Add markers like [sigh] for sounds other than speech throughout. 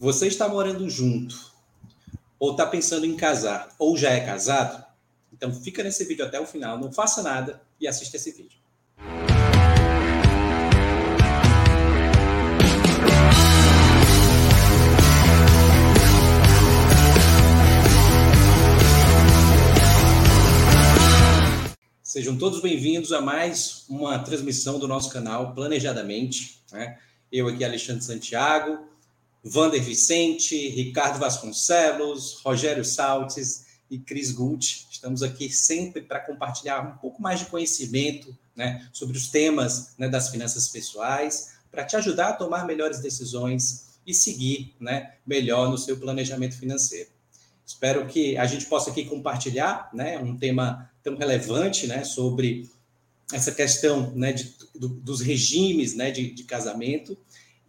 Você está morando junto, ou está pensando em casar, ou já é casado? Então fica nesse vídeo até o final, não faça nada e assista esse vídeo. Sejam todos bem-vindos a mais uma transmissão do nosso canal Planejadamente. Né? Eu aqui, Alexandre Santiago, Vander Vicente, Ricardo Vasconcelos, Rogério Saltes e Cris Gult. Estamos aqui sempre para compartilhar um pouco mais de conhecimento né, sobre os temas né, das finanças pessoais, para te ajudar a tomar melhores decisões e seguir né, melhor no seu planejamento financeiro. Espero que a gente possa aqui compartilhar né, um tema tão relevante né, sobre essa questão né, de, do, dos regimes de, de, casamento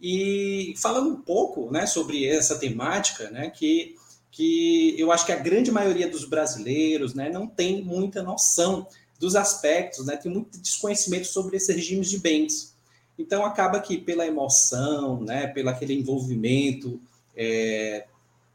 e falando um pouco né, sobre essa temática né, que, que eu acho que a grande maioria dos brasileiros né, não tem muita noção dos aspectos, né, tem muito desconhecimento sobre esses regimes de bens. Então acaba que pela emoção, né, pelo aquele envolvimento é,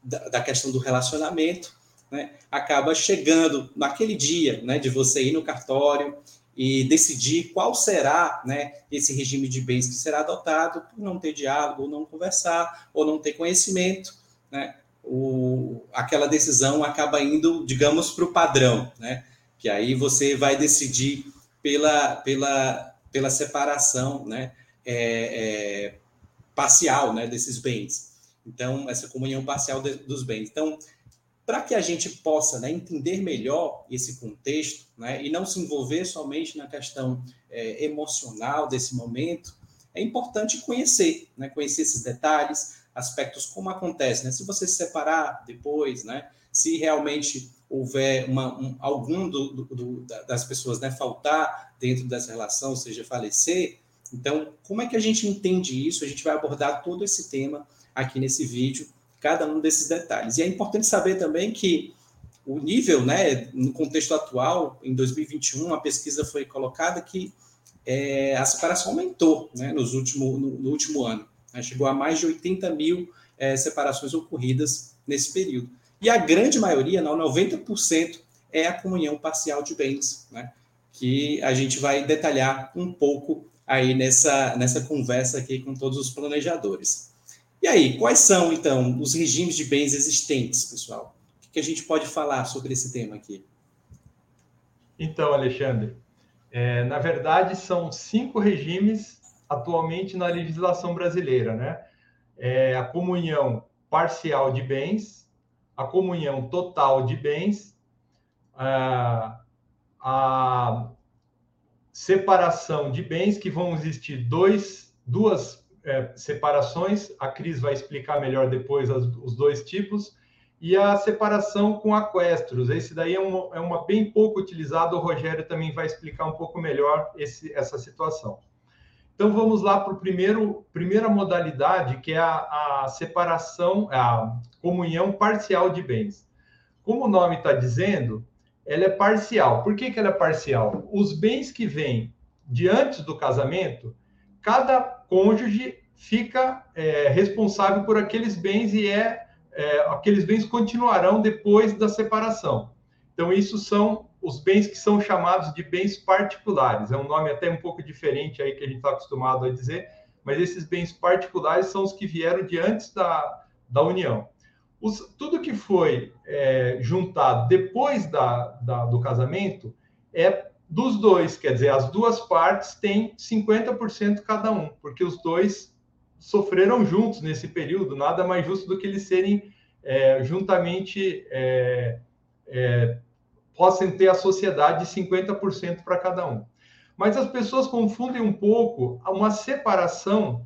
da, da questão do relacionamento, né, acaba chegando naquele dia né, de você ir no cartório e decidir qual será né, esse regime de bens que será adotado por não ter diálogo, ou não conversar, ou não ter conhecimento, né, o, aquela decisão acaba indo, digamos, para o padrão, né, que aí você vai decidir pela, pela, pela separação né, é, é, parcial né, desses bens. Então, essa comunhão parcial de, dos bens. Então, para que a gente possa né, entender melhor esse contexto né, e não se envolver somente na questão é, emocional desse momento, é importante conhecer, né, conhecer esses detalhes, aspectos como acontece, né? Se você se separar depois, né? Se realmente houver uma, um, algum do, do, das pessoas né, faltar dentro dessa relação, ou seja, falecer, então como é que a gente entende isso? A gente vai abordar todo esse tema aqui nesse vídeo, cada um desses detalhes. E é importante saber também que o nível, né, no contexto atual, em 2021, a pesquisa foi colocada que é, a separação aumentou né, nos último, no, no último ano. Né, chegou a mais de 80 mil é, separações ocorridas nesse período. E a grande maioria, não, 90%, é a comunhão parcial de bens, né, que a gente vai detalhar um pouco aí nessa, nessa conversa aqui com todos os planejadores. E aí, quais são, então, os regimes de bens existentes, pessoal? O que a gente pode falar sobre esse tema aqui? Então, Alexandre, é, na verdade, são cinco regimes atualmente na legislação brasileira, né? É a comunhão parcial de bens, a comunhão total de bens, a, a separação de bens, que vão existir dois, duas é, separações, a Cris vai explicar melhor depois as, os dois tipos, e a separação com aquestros. Esse daí é uma, é uma bem pouco utilizado, o Rogério também vai explicar um pouco melhor esse, essa situação. Então vamos lá para a primeira modalidade, que é a, a separação, a comunhão parcial de bens. Como o nome está dizendo, ela é parcial. Por que, que ela é parcial? Os bens que vêm de antes do casamento, cada cônjuge fica é, responsável por aqueles bens e é, é, aqueles bens continuarão depois da separação. Então, isso são os bens que são chamados de bens particulares. É um nome até um pouco diferente aí que a gente está acostumado a dizer, mas esses bens particulares são os que vieram de antes da, da união. Os, tudo que foi é, juntado depois da, da, do casamento é dos dois, quer dizer, as duas partes têm 50% cada um, porque os dois sofreram juntos nesse período, nada mais justo do que eles serem é, juntamente é, é, possam ter a sociedade de 50% para cada um. Mas as pessoas confundem um pouco uma separação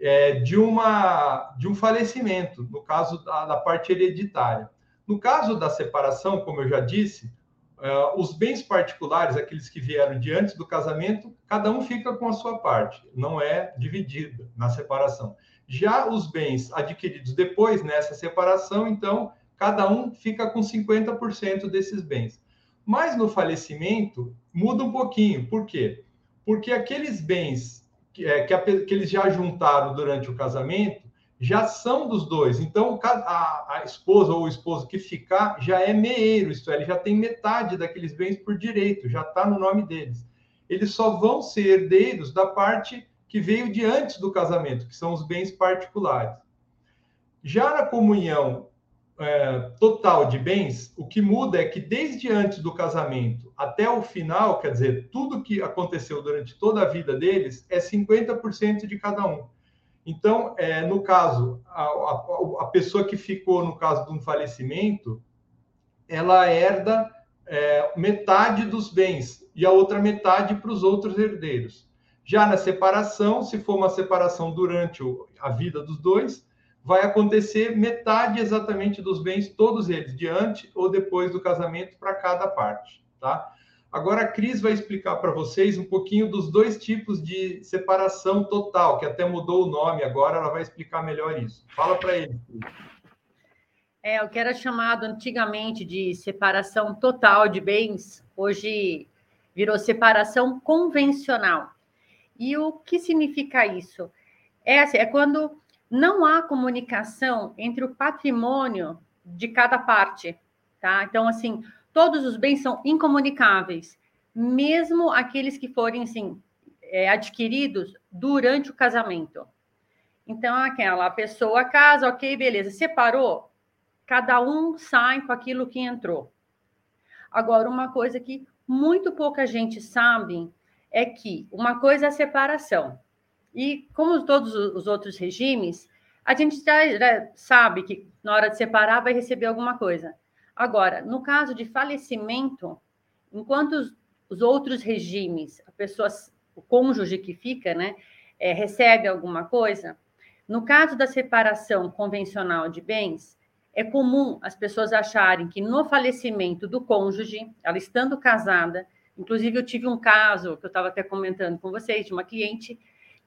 é, de, uma, de um falecimento, no caso da, da parte hereditária. No caso da separação, como eu já disse, Uh, os bens particulares, aqueles que vieram de antes do casamento, cada um fica com a sua parte, não é dividido na separação. Já os bens adquiridos depois nessa separação, então, cada um fica com 50% desses bens. Mas no falecimento, muda um pouquinho. Por quê? Porque aqueles bens que, é, que, a, que eles já juntaram durante o casamento já são dos dois. Então, a, a, esposa ou o esposo que ficar já é meeiro, isto é, ele já tem metade daqueles bens por direito, já está no nome deles. Eles só vão ser herdeiros da parte que veio de antes do casamento, que são os bens particulares. Já na comunhão é, total de bens, o que muda é que desde antes do casamento até o final, quer dizer, tudo que aconteceu durante toda a vida deles é 50% de cada um. Então, é, no caso, a, a, a, pessoa que ficou no caso de um falecimento, ela herda é, metade dos bens e a outra metade para os outros herdeiros. Já na separação, se for uma separação durante a vida dos dois, vai acontecer metade exatamente dos bens, todos eles, diante ou depois do casamento, para cada parte, tá? Agora a Cris vai explicar para vocês um pouquinho dos dois tipos de separação total, que até mudou o nome agora, ela vai explicar melhor isso. Fala para ele. É, o que era chamado antigamente de separação total de bens, hoje virou separação convencional. E o que significa isso? É, assim, é quando não há comunicação entre o patrimônio de cada parte, tá? Então, assim, todos os bens são incomunicáveis, mesmo aqueles que forem assim, é, adquiridos durante o casamento. Então, aquela a pessoa casa, ok, beleza, separou, cada um sai com aquilo que entrou. Agora, uma coisa que muito pouca gente sabe é que uma coisa é a separação. E como todos os outros regimes, a gente já sabe que na hora de separar vai receber alguma coisa. Agora, no caso de falecimento, enquanto os, os outros regimes, a pessoa, o cônjuge que fica, né, é, recebe alguma coisa, no caso da separação convencional de bens, é comum as pessoas acharem que no falecimento do cônjuge, ela estando casada, inclusive eu tive um caso que eu estava até comentando com vocês, de uma cliente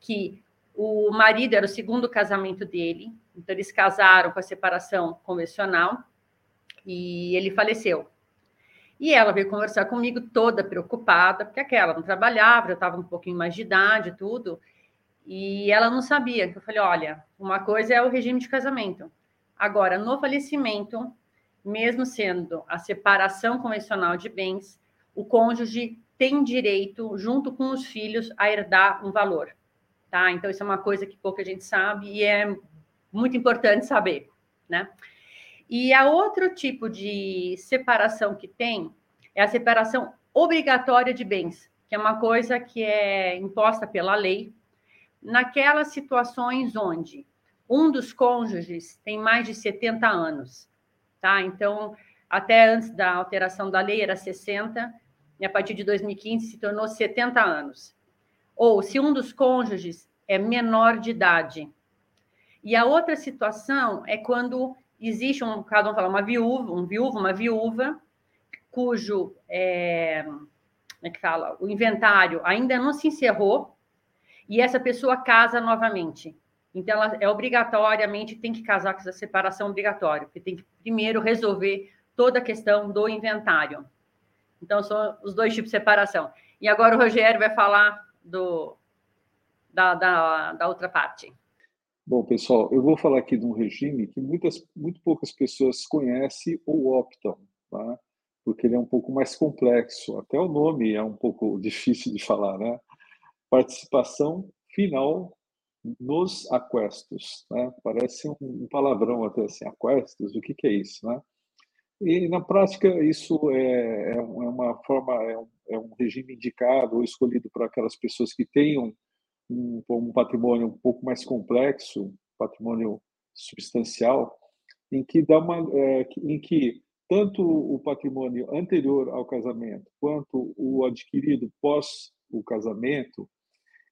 que o marido era o segundo casamento dele, então eles casaram com a separação convencional, e ele faleceu. E ela veio conversar comigo toda preocupada, porque aquela não trabalhava, já estava um pouquinho mais de idade, tudo, e ela não sabia. Eu falei: olha, uma coisa é o regime de casamento. Agora, no falecimento, mesmo sendo a separação convencional de bens, o cônjuge tem direito, junto com os filhos, a herdar um valor. Tá? Então, isso é uma coisa que pouca gente sabe e é muito importante saber, né? E a outro tipo de separação que tem é a separação obrigatória de bens, que é uma coisa que é imposta pela lei naquelas situações onde um dos cônjuges tem mais de 70 anos, tá? Então, até antes da alteração da lei era 60, e a partir de 2015 se tornou 70 anos. Ou se um dos cônjuges é menor de idade. E a outra situação é quando existe um, cada um fala, uma viúva, um viúvo, uma viúva, cujo é, é que fala, o inventário ainda não se encerrou e essa pessoa casa novamente. Então, ela é obrigatoriamente tem que casar com essa separação obrigatória, porque tem que primeiro resolver toda a questão do inventário. Então, são os dois tipos de separação. E agora o Rogério vai falar do, da, da, da outra parte. Bom, pessoal, eu vou falar aqui de um regime que muitas, muito poucas pessoas conhecem ou optam, tá? porque ele é um pouco mais complexo. Até o nome é um pouco [laughs] difícil de falar, né? Participação final nos aquestos, né? Parece um palavrão até assim, aquestos, o que, que é isso, né? E na prática isso é, é, é uma forma, é um, é um regime indicado ou escolhido para aquelas pessoas que tenham um, um patrimônio um pouco mais complexo, patrimônio substancial, em que dá uma, é, em que tanto o patrimônio anterior ao casamento quanto o adquirido pós o casamento,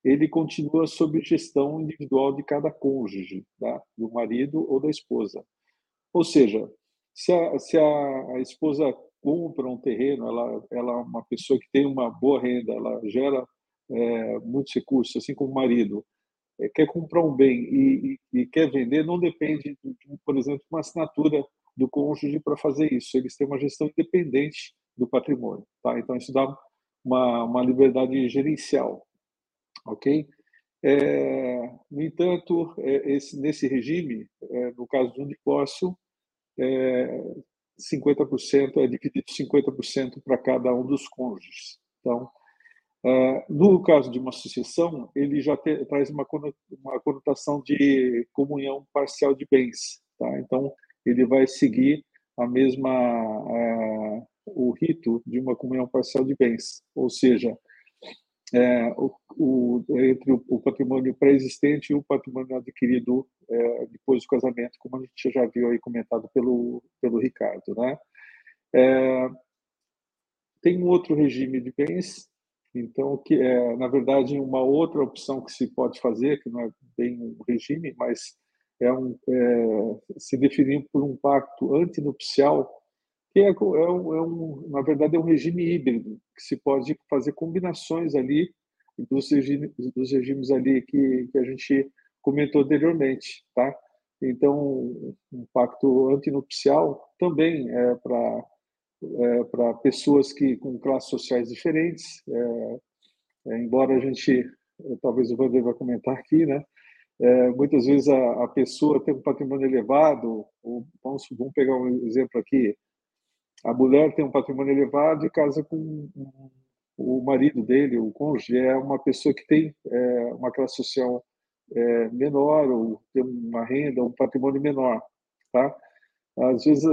ele continua sob gestão individual de cada cônjuge, tá? do marido ou da esposa. Ou seja, se a, se a, a esposa compra um terreno, ela, ela é uma pessoa que tem uma boa renda, ela gera é, muitos recursos, assim como o marido, é, quer comprar um bem e, e, e quer vender, não depende, de, por exemplo, de uma assinatura do cônjuge para fazer isso. Eles têm uma gestão independente do patrimônio. Tá? Então, isso dá uma, uma liberdade gerencial. Ok? É, no entanto, é, esse, nesse regime, é, no caso de um divórcio, é, 50% é dividido 50% para cada um dos cônjuges. Então, é, no caso de uma sucessão, ele já te, traz uma, uma conotação de comunhão parcial de bens. Tá? Então, ele vai seguir a mesma é, o rito de uma comunhão parcial de bens, ou seja, é, o, o, entre o, o patrimônio pré-existente e o patrimônio adquirido é, depois do casamento, como a gente já viu aí comentado pelo, pelo Ricardo. Né? É, tem um outro regime de bens, então, que é, na verdade, uma outra opção que se pode fazer, que não é bem um regime, mas é, um, é se definir por um pacto antinupcial que é, é, um, é um, na verdade, é um regime híbrido, que se pode fazer combinações ali dos regimes, dos regimes ali que, que a gente comentou anteriormente, tá? Então, um pacto antinupcial também é para é, para pessoas que com classes sociais diferentes, é, é, embora a gente, talvez o Wander vai comentar aqui, né? É, muitas vezes a, a, pessoa tem um patrimônio elevado, ou, vamos, vamos pegar um exemplo aqui, a mulher tem um patrimônio elevado e casa com o marido dele, o cônjuge, é uma pessoa que tem é, uma classe social é, menor ou tem uma renda, um patrimônio menor, tá? Às vezes,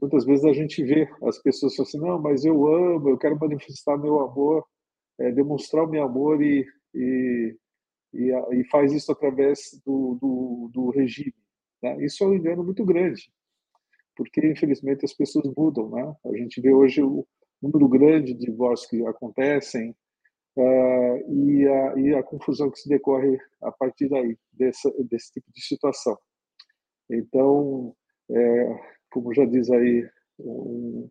muitas vezes a gente vê as pessoas assim, não, mas eu amo, eu quero manifestar meu amor, é, demonstrar o meu amor e, e, e, e, faz isso através do, do, do regime. Né? Isso é um engano muito grande porque infelizmente as pessoas mudam, né? A gente vê hoje o número grande de divórcios que acontecem uh, e, a, e, a, confusão que se decorre a partir daí dessa, desse tipo de situação. Então, é, como já diz aí um,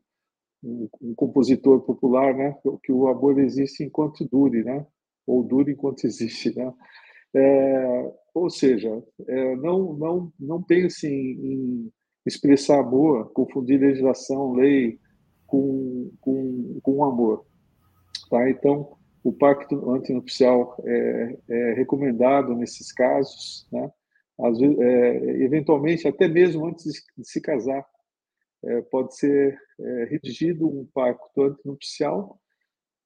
um, um, compositor popular, né? Que o amor existe enquanto dure, né? Ou dure enquanto existe, né? É, ou seja, é, não não não pense em, em expressar amor, confundir legislação, lei com, com, com amor. Tá? Então, o pacto antinupcial é, é recomendado nesses casos, né? Às vezes, é, eventualmente, até mesmo antes de se casar, é, pode ser é, redigido um pacto antinupcial,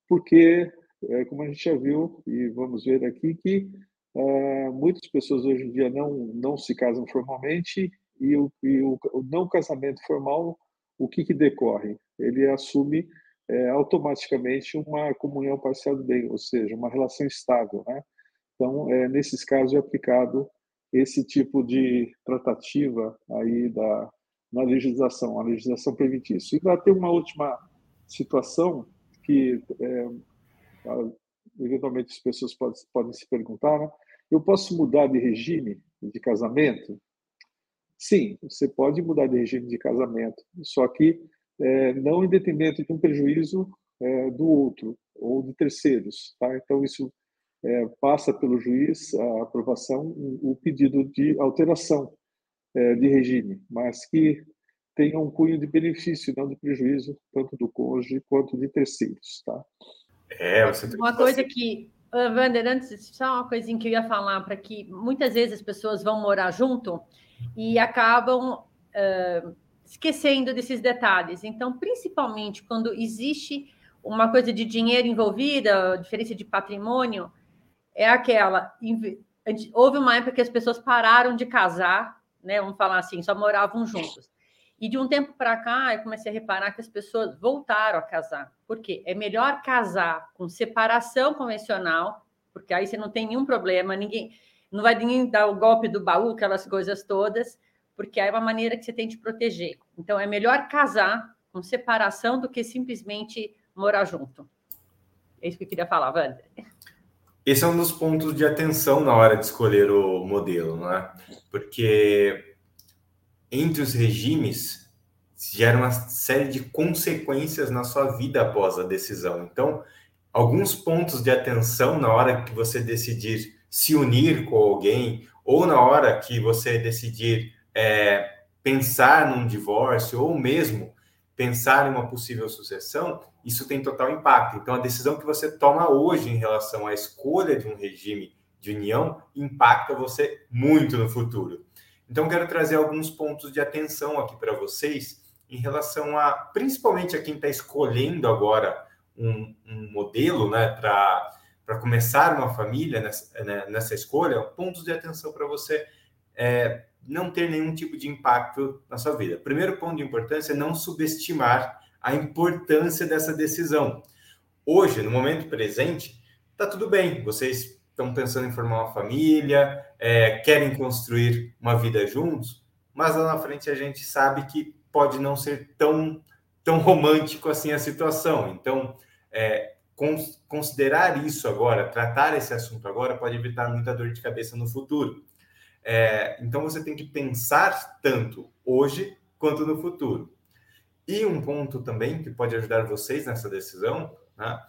porque, é, como a gente já viu, e vamos ver aqui, que é, muitas pessoas hoje em dia não, não se casam formalmente e o, e o, o não casamento formal, o que, que decorre? Ele assume é, automaticamente uma comunhão parcial de bem, ou seja, uma relação estável. Né? Então, nesses casos é aplicado esse tipo de tratativa aí da, na legislação, a legislação permite isso. E vai ter uma última situação que, é, eventualmente, as pessoas podem, podem se perguntar, né? eu posso mudar de regime de casamento? Sim, você pode mudar de regime de casamento, só que é, não em detrimento de um prejuízo é, do outro ou de terceiros. Tá? Então, isso é, passa pelo juiz a aprovação, o pedido de alteração é, de regime, mas que tenha um cunho de benefício, não de prejuízo, tanto do cônjuge quanto de terceiros. Tá? É, você Uma coisa que, Wander, antes, só uma coisinha que eu ia falar, para que muitas vezes as pessoas vão morar junto e acabam uh, esquecendo desses detalhes. Então, principalmente quando existe uma coisa de dinheiro envolvida, diferença de patrimônio, é aquela. Houve uma época que as pessoas pararam de casar, né? Vamos falar assim, só moravam juntos. E de um tempo para cá, eu comecei a reparar que as pessoas voltaram a casar. Por quê? É melhor casar com separação convencional, porque aí você não tem nenhum problema, ninguém não vai nem dar o golpe do baú, aquelas coisas todas, porque aí é uma maneira que você tem de proteger. Então, é melhor casar com separação do que simplesmente morar junto. É isso que eu queria falar, Wander. Esse é um dos pontos de atenção na hora de escolher o modelo, não é? Porque entre os regimes gera uma série de consequências na sua vida após a decisão. Então, alguns pontos de atenção na hora que você decidir se unir com alguém, ou na hora que você decidir é, pensar num divórcio, ou mesmo pensar em uma possível sucessão, isso tem total impacto. Então, a decisão que você toma hoje em relação à escolha de um regime de união impacta você muito no futuro. Então, quero trazer alguns pontos de atenção aqui para vocês em relação a, principalmente a quem está escolhendo agora um, um modelo né, para começar uma família nessa, né, nessa escolha, pontos de atenção para você é, não ter nenhum tipo de impacto na sua vida. Primeiro ponto de importância é não subestimar a importância dessa decisão. Hoje, no momento presente, está tudo bem, vocês estão pensando em formar uma família, é, querem construir uma vida juntos, mas lá na frente a gente sabe que pode não ser tão, tão romântico assim a situação. Então, é, considerar isso agora, tratar esse assunto agora, pode evitar muita dor de cabeça no futuro. É, então, você tem que pensar tanto hoje quanto no futuro. E um ponto também que pode ajudar vocês nessa decisão né,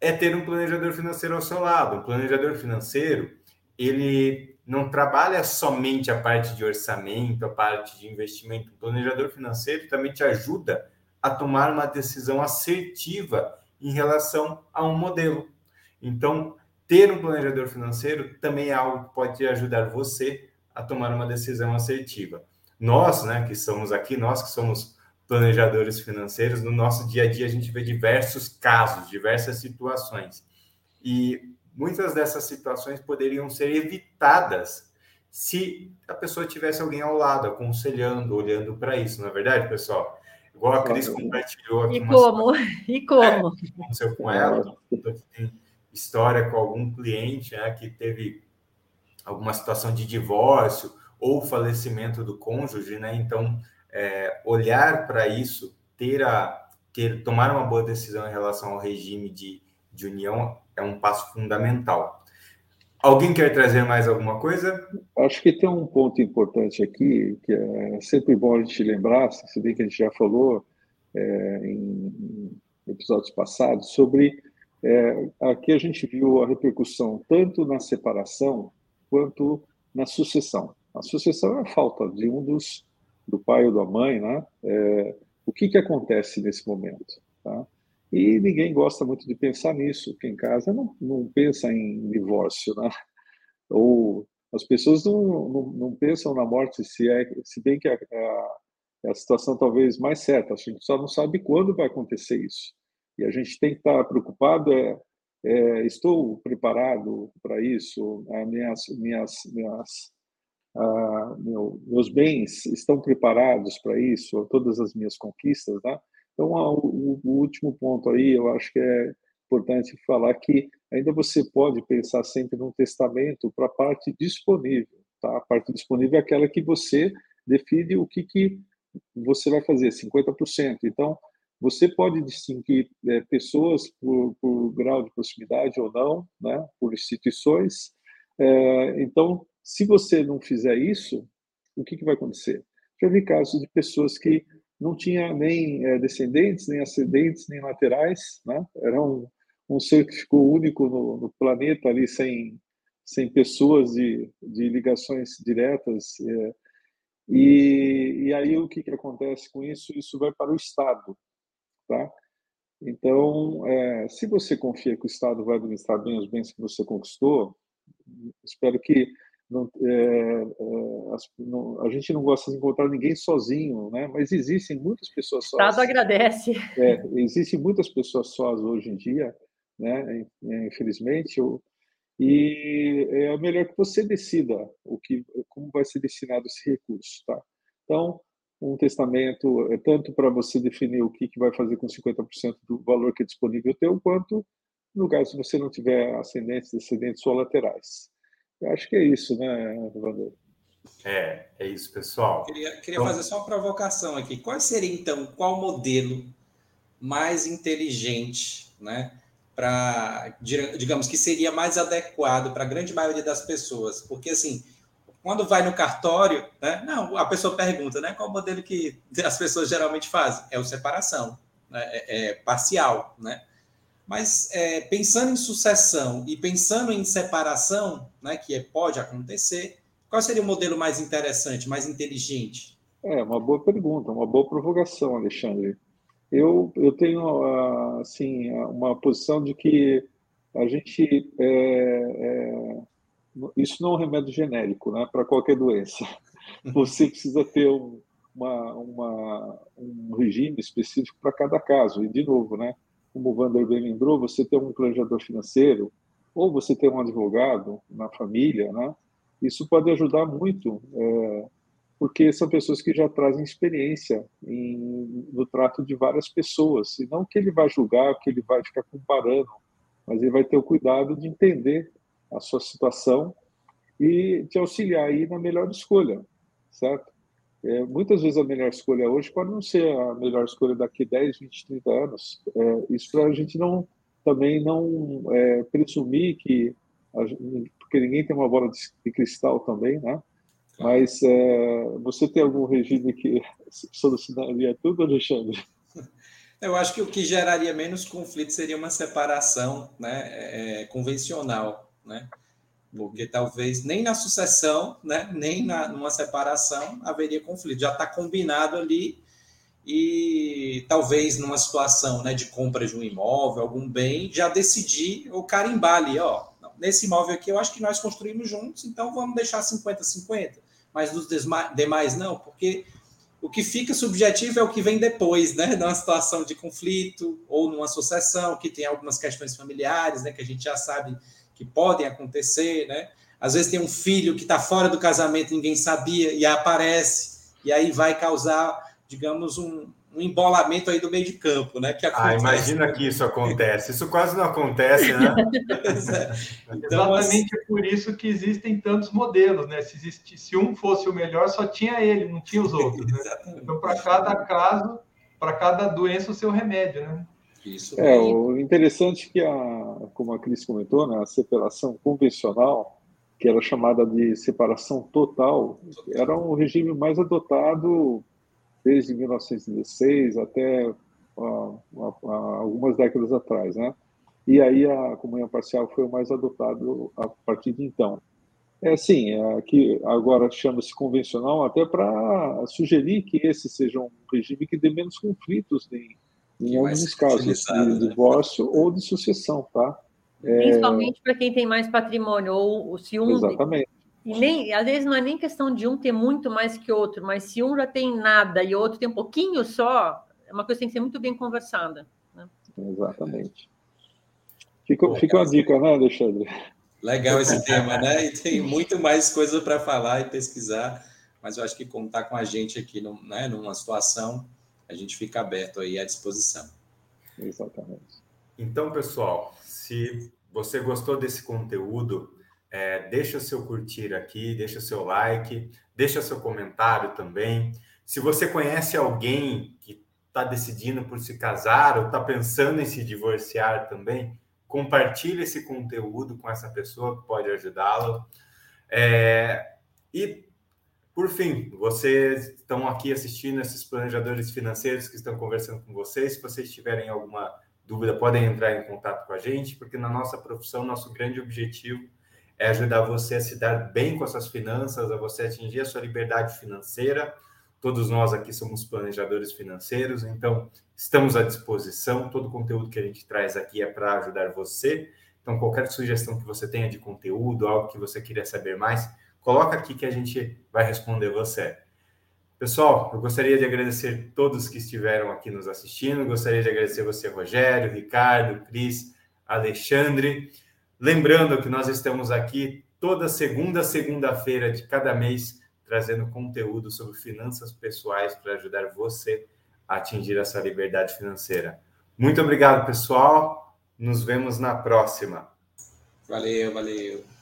é ter um planejador financeiro ao seu lado. Um planejador financeiro, ele não trabalha somente a parte de orçamento, a parte de investimento. O planejador financeiro também te ajuda a tomar uma decisão assertiva em relação a um modelo. Então, ter um planejador financeiro também é algo que pode ajudar você a tomar uma decisão assertiva. Nós, né, que somos aqui, nós que somos planejadores financeiros, no nosso dia a dia a gente vê diversos casos, diversas situações. E muitas dessas situações poderiam ser evitadas se a pessoa tivesse alguém ao lado, aconselhando, olhando para isso, não é verdade, pessoal? Igual a Cris compartilhou aqui. E como? [laughs] E como? É, aconteceu com ela, tem história com algum cliente né, que teve alguma situação de divórcio ou falecimento do cônjuge, né? Então, é, olhar para isso, ter a ter tomar uma boa decisão em relação ao regime de, de união é um passo fundamental. Alguém quer trazer mais alguma coisa? Acho que tem um ponto importante aqui, que é sempre bom a gente lembrar, se bem que a gente já falou é, em episódios passados, sobre. É, aqui a gente viu a repercussão tanto na separação quanto na sucessão. A sucessão é a falta de um dos, do pai ou da mãe, né? É, o que, que acontece nesse momento? Tá? E ninguém gosta muito de pensar nisso. Quem casa não, não pensa em divórcio, né? Ou as pessoas não, não, não pensam na morte, se, é, se bem que a, a, é a situação talvez mais certa. A gente só não sabe quando vai acontecer isso. E a gente tem que estar preocupado é, é estou preparado para isso, minhas, minhas, minhas, ah, meu, meus bens estão preparados para isso, todas as minhas conquistas, né? Então, o, o último ponto aí, eu acho que é importante falar que ainda você pode pensar sempre num testamento para a parte disponível. Tá? A parte disponível é aquela que você define o que, que você vai fazer, 50%. Então, você pode distinguir é, pessoas por, por, grau de proximidade ou não, né? por instituições. É, então, se você não fizer isso, o que, que vai acontecer? Já vi casos de pessoas que não tinha nem é, descendentes, nem ascendentes, nem laterais, né? Era um, um ser que ficou único no, no planeta ali, sem, sem pessoas de, de ligações diretas. É, e, e aí o que, que acontece com isso? Isso vai para o Estado, tá? Então, é, se você confia que o Estado vai administrar bem os bens que você conquistou, espero que não, é, é, não, a gente não gosta de encontrar ninguém sozinho, né? Mas existem muitas pessoas sós. Estado agradece. É, existem muitas pessoas sós hoje em dia, né? Infelizmente, eu, e é melhor que você decida o que, como vai ser destinado esse recurso, tá? Então, um testamento é tanto para você definir o que, que vai fazer com 50% do valor que é disponível teu, quanto no caso se você não tiver ascendentes, descendentes ou laterais. Eu acho que é isso, né, Wander? É, é isso, pessoal. Queria, queria então... fazer só uma provocação aqui. Qual seria, então, qual modelo mais inteligente, né? Para, digamos, que seria mais adequado para a grande maioria das pessoas? Porque, assim, quando vai no cartório, né? Não, a pessoa pergunta, né? Qual modelo que as pessoas geralmente fazem? É o separação, né? é, é parcial, né? Mas é, pensando em sucessão e pensando em separação, né, que é, pode acontecer, qual seria o modelo mais interessante, mais inteligente? É uma boa pergunta, uma boa provocação, Alexandre. Eu, eu tenho assim uma posição de que a gente é, é, isso não é um remédio genérico, né, para qualquer doença. Você precisa ter um, uma, uma, um regime específico para cada caso. E, de novo, né, como o Vander bem lembrou, você tem um planejador financeiro ou você tem um advogado na família, né, isso pode ajudar muito, é, porque são pessoas que já trazem experiência em, no trato de várias pessoas, e não que ele vai julgar, que ele vai ficar comparando, mas ele vai ter o cuidado de entender a sua situação e te auxiliar aí na melhor escolha, certo? É, muitas vezes a melhor escolha hoje pode não ser a melhor escolha daqui 10, 20, 30 anos. É, isso para a gente não também não é, presumir que a, porque ninguém tem uma bola de, de cristal também, né? Mas é, você tem algum regime que [laughs] solucionaria tudo, Alexandre? Eu acho que o que geraria menos conflito seria uma separação né, é, convencional, né? Porque talvez nem na sucessão, né, nem na, numa separação haveria conflito. Já está combinado ali e talvez numa situação né, de compra de um imóvel, algum bem, já decidir ou carimbar ali, ó, nesse imóvel aqui eu acho que nós construímos juntos, então vamos deixar 50-50, mas nos demais não, porque o que fica subjetivo é o que vem depois, né? Numa situação de conflito ou numa sucessão que tem algumas questões familiares, né? Que a gente já sabe que podem acontecer, né? Às vezes tem um filho que está fora do casamento, ninguém sabia e aparece e aí vai causar, digamos, um, um embolamento aí do meio de campo, né? Que ah, imagina que isso acontece. Isso quase não acontece, né? é. [laughs] então, Exatamente assim... por isso que existem tantos modelos, né? Se, existisse, se um fosse o melhor, só tinha ele, não tinha os outros. Né? [laughs] então, para cada caso, para cada doença, o seu remédio, né? Isso. É, o interessante é que, a, como a Cris comentou, né, a separação convencional, que era chamada de separação total, era um regime mais adotado desde 1916 até uh, uh, algumas décadas atrás, né? E aí a comunhão parcial foi o mais adotado a partir de então. É assim, é, que agora chama-se convencional até para sugerir que esse seja um regime que dê menos conflitos em, em alguns casos de né? divórcio ou de sucessão, tá? É... Principalmente para quem tem mais patrimônio ou se um Exatamente. E nem, às vezes não é nem questão de um ter muito mais que outro, mas se um já tem nada e o outro tem um pouquinho só, é uma coisa que tem que ser muito bem conversada. Né? Exatamente. Fica, fica uma dica, né, Alexandre? Legal esse tema, né? E tem muito mais coisa para falar e pesquisar, mas eu acho que como está com a gente aqui no, né, numa situação, a gente fica aberto aí à disposição. Exatamente. Então, pessoal, se você gostou desse conteúdo, é, deixa seu curtir aqui, deixa seu like, deixa seu comentário também. Se você conhece alguém que está decidindo por se casar ou está pensando em se divorciar também, compartilhe esse conteúdo com essa pessoa que pode ajudá-lo. É, e, por fim, vocês estão aqui assistindo esses planejadores financeiros que estão conversando com vocês. Se vocês tiverem alguma dúvida, podem entrar em contato com a gente, porque na nossa profissão, nosso grande objetivo é ajudar você a se dar bem com as suas finanças, a você atingir a sua liberdade financeira. Todos nós aqui somos planejadores financeiros, então estamos à disposição. Todo o conteúdo que a gente traz aqui é para ajudar você. Então, qualquer sugestão que você tenha de conteúdo, algo que você queria saber mais, coloca aqui que a gente vai responder você. Pessoal, eu gostaria de agradecer todos que estiveram aqui nos assistindo. Gostaria de agradecer você, Rogério, Ricardo, Cris, Alexandre. Lembrando que nós estamos aqui toda segunda segunda-feira de cada mês trazendo conteúdo sobre finanças pessoais para ajudar você a atingir essa liberdade financeira. Muito obrigado, pessoal. Nos vemos na próxima. Valeu, valeu.